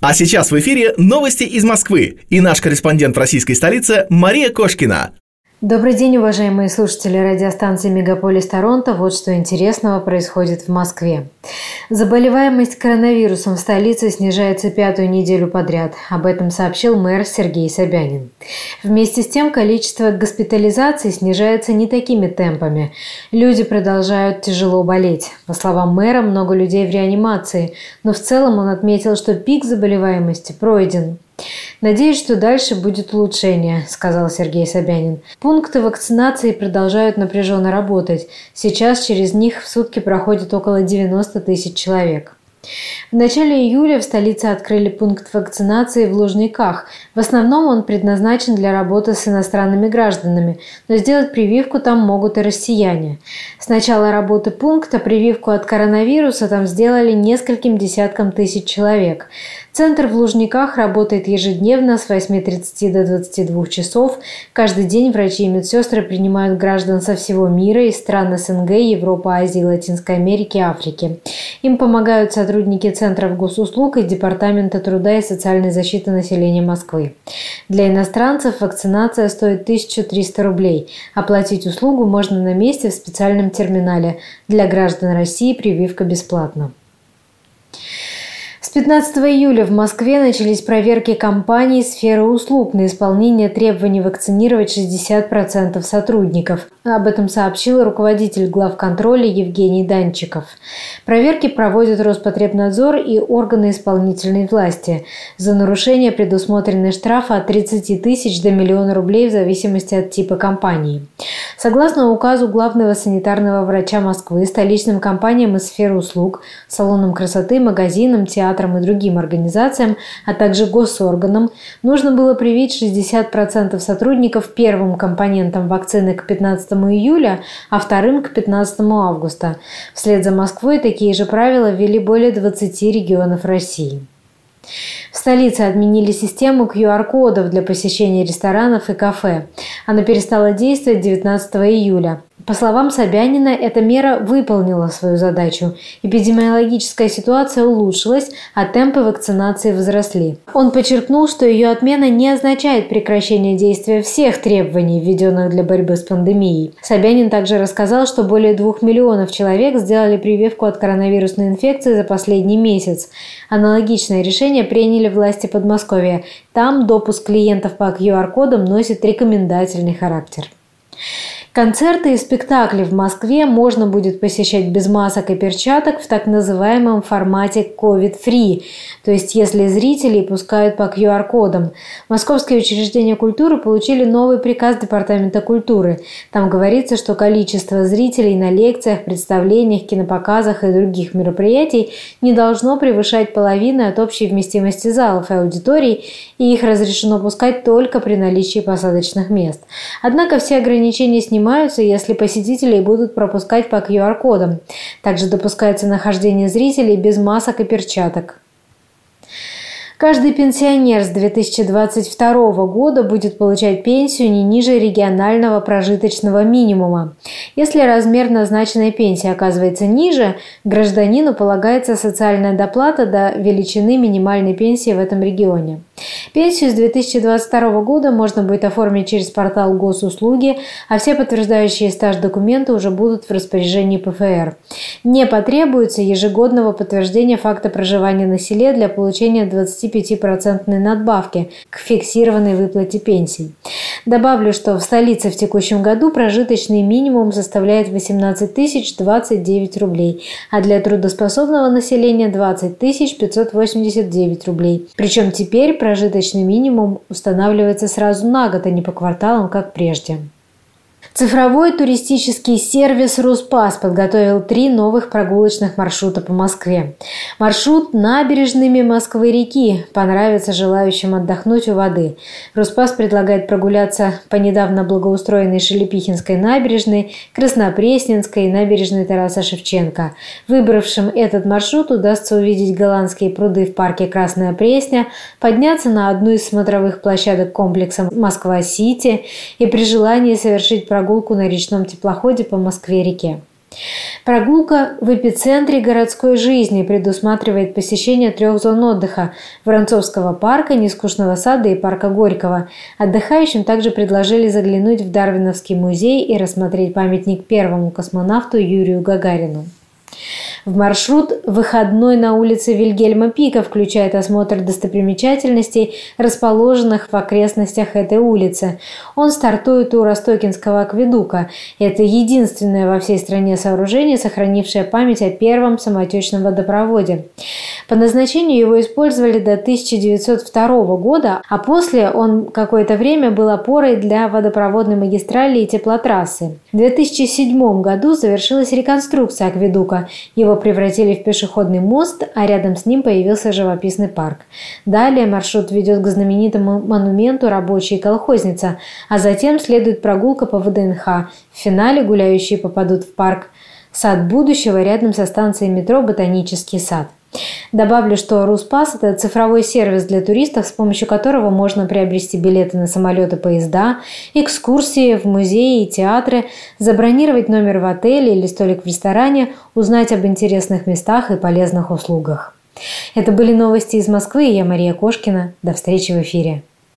А сейчас в эфире новости из Москвы и наш корреспондент в российской столице Мария Кошкина. Добрый день, уважаемые слушатели радиостанции «Мегаполис Торонто». Вот что интересного происходит в Москве. Заболеваемость коронавирусом в столице снижается пятую неделю подряд. Об этом сообщил мэр Сергей Собянин. Вместе с тем, количество госпитализаций снижается не такими темпами. Люди продолжают тяжело болеть. По словам мэра, много людей в реанимации, но в целом он отметил, что пик заболеваемости пройден. «Надеюсь, что дальше будет улучшение», – сказал Сергей Собянин. Пункты вакцинации продолжают напряженно работать. Сейчас через них в сутки проходит около 90 тысяч человек. В начале июля в столице открыли пункт вакцинации в Лужниках. В основном он предназначен для работы с иностранными гражданами, но сделать прививку там могут и россияне. С начала работы пункта прививку от коронавируса там сделали нескольким десяткам тысяч человек. Центр в Лужниках работает ежедневно с 8.30 до 22 часов. Каждый день врачи и медсестры принимают граждан со всего мира из стран СНГ, Европы, Азии, Латинской Америки, Африки. Им помогают сотрудники Центров госуслуг и Департамента труда и социальной защиты населения Москвы. Для иностранцев вакцинация стоит 1300 рублей. Оплатить услугу можно на месте в специальном терминале. Для граждан России прививка бесплатна. С 15 июля в Москве начались проверки компаний сферы услуг на исполнение требований вакцинировать 60% сотрудников. Об этом сообщил руководитель главконтроля Евгений Данчиков. Проверки проводят Роспотребнадзор и органы исполнительной власти. За нарушение предусмотрены штрафы от 30 тысяч до миллиона рублей в зависимости от типа компании. Согласно указу главного санитарного врача Москвы, столичным компаниям из сферы услуг, салонам красоты, магазинам, театрам, и другим организациям, а также госорганам, нужно было привить 60% сотрудников первым компонентом вакцины к 15 июля, а вторым к 15 августа. Вслед за Москвой такие же правила ввели более 20 регионов России. В столице отменили систему QR-кодов для посещения ресторанов и кафе. Она перестала действовать 19 июля. По словам Собянина, эта мера выполнила свою задачу. Эпидемиологическая ситуация улучшилась, а темпы вакцинации возросли. Он подчеркнул, что ее отмена не означает прекращение действия всех требований, введенных для борьбы с пандемией. Собянин также рассказал, что более двух миллионов человек сделали прививку от коронавирусной инфекции за последний месяц. Аналогичное решение приняли власти Подмосковья. Там допуск клиентов по QR-кодам носит рекомендательный характер. Концерты и спектакли в Москве можно будет посещать без масок и перчаток в так называемом формате COVID-free, то есть если зрителей пускают по QR-кодам. Московские учреждения культуры получили новый приказ Департамента культуры. Там говорится, что количество зрителей на лекциях, представлениях, кинопоказах и других мероприятий не должно превышать половины от общей вместимости залов и аудиторий, и их разрешено пускать только при наличии посадочных мест. Однако все ограничения снимаются снимаются, если посетители будут пропускать по QR-кодам. Также допускается нахождение зрителей без масок и перчаток. Каждый пенсионер с 2022 года будет получать пенсию не ниже регионального прожиточного минимума. Если размер назначенной пенсии оказывается ниже, гражданину полагается социальная доплата до величины минимальной пенсии в этом регионе. Пенсию с 2022 года можно будет оформить через портал госуслуги, а все подтверждающие стаж документы уже будут в распоряжении ПФР. Не потребуется ежегодного подтверждения факта проживания на селе для получения 25% надбавки к фиксированной выплате пенсий. Добавлю, что в столице в текущем году прожиточный минимум составляет 18 029 рублей, а для трудоспособного населения 20 589 рублей. Причем теперь прожиточный минимум устанавливается сразу на год, а не по кварталам, как прежде. Цифровой туристический сервис «Руспас» подготовил три новых прогулочных маршрута по Москве. Маршрут набережными Москвы-реки понравится желающим отдохнуть у воды. «Руспас» предлагает прогуляться по недавно благоустроенной Шелепихинской набережной, Краснопресненской и набережной Тараса Шевченко. Выбравшим этот маршрут удастся увидеть голландские пруды в парке Красная Пресня, подняться на одну из смотровых площадок комплекса «Москва-Сити» и при желании совершить прогулку прогулку на речном теплоходе по Москве-реке. Прогулка в эпицентре городской жизни предусматривает посещение трех зон отдыха – Воронцовского парка, Нескучного сада и парка Горького. Отдыхающим также предложили заглянуть в Дарвиновский музей и рассмотреть памятник первому космонавту Юрию Гагарину. В маршрут выходной на улице Вильгельма Пика включает осмотр достопримечательностей, расположенных в окрестностях этой улицы. Он стартует у Ростокинского акведука. Это единственное во всей стране сооружение, сохранившее память о первом самотечном водопроводе. По назначению его использовали до 1902 года, а после он какое-то время был опорой для водопроводной магистрали и теплотрассы. В 2007 году завершилась реконструкция акведука. Его превратили в пешеходный мост, а рядом с ним появился живописный парк. Далее маршрут ведет к знаменитому монументу «Рабочая колхозница», а затем следует прогулка по ВДНХ. В финале гуляющие попадут в парк «Сад будущего» рядом со станцией метро «Ботанический сад». Добавлю, что Руспас – это цифровой сервис для туристов, с помощью которого можно приобрести билеты на самолеты, поезда, экскурсии в музеи и театры, забронировать номер в отеле или столик в ресторане, узнать об интересных местах и полезных услугах. Это были новости из Москвы, я Мария Кошкина. До встречи в эфире.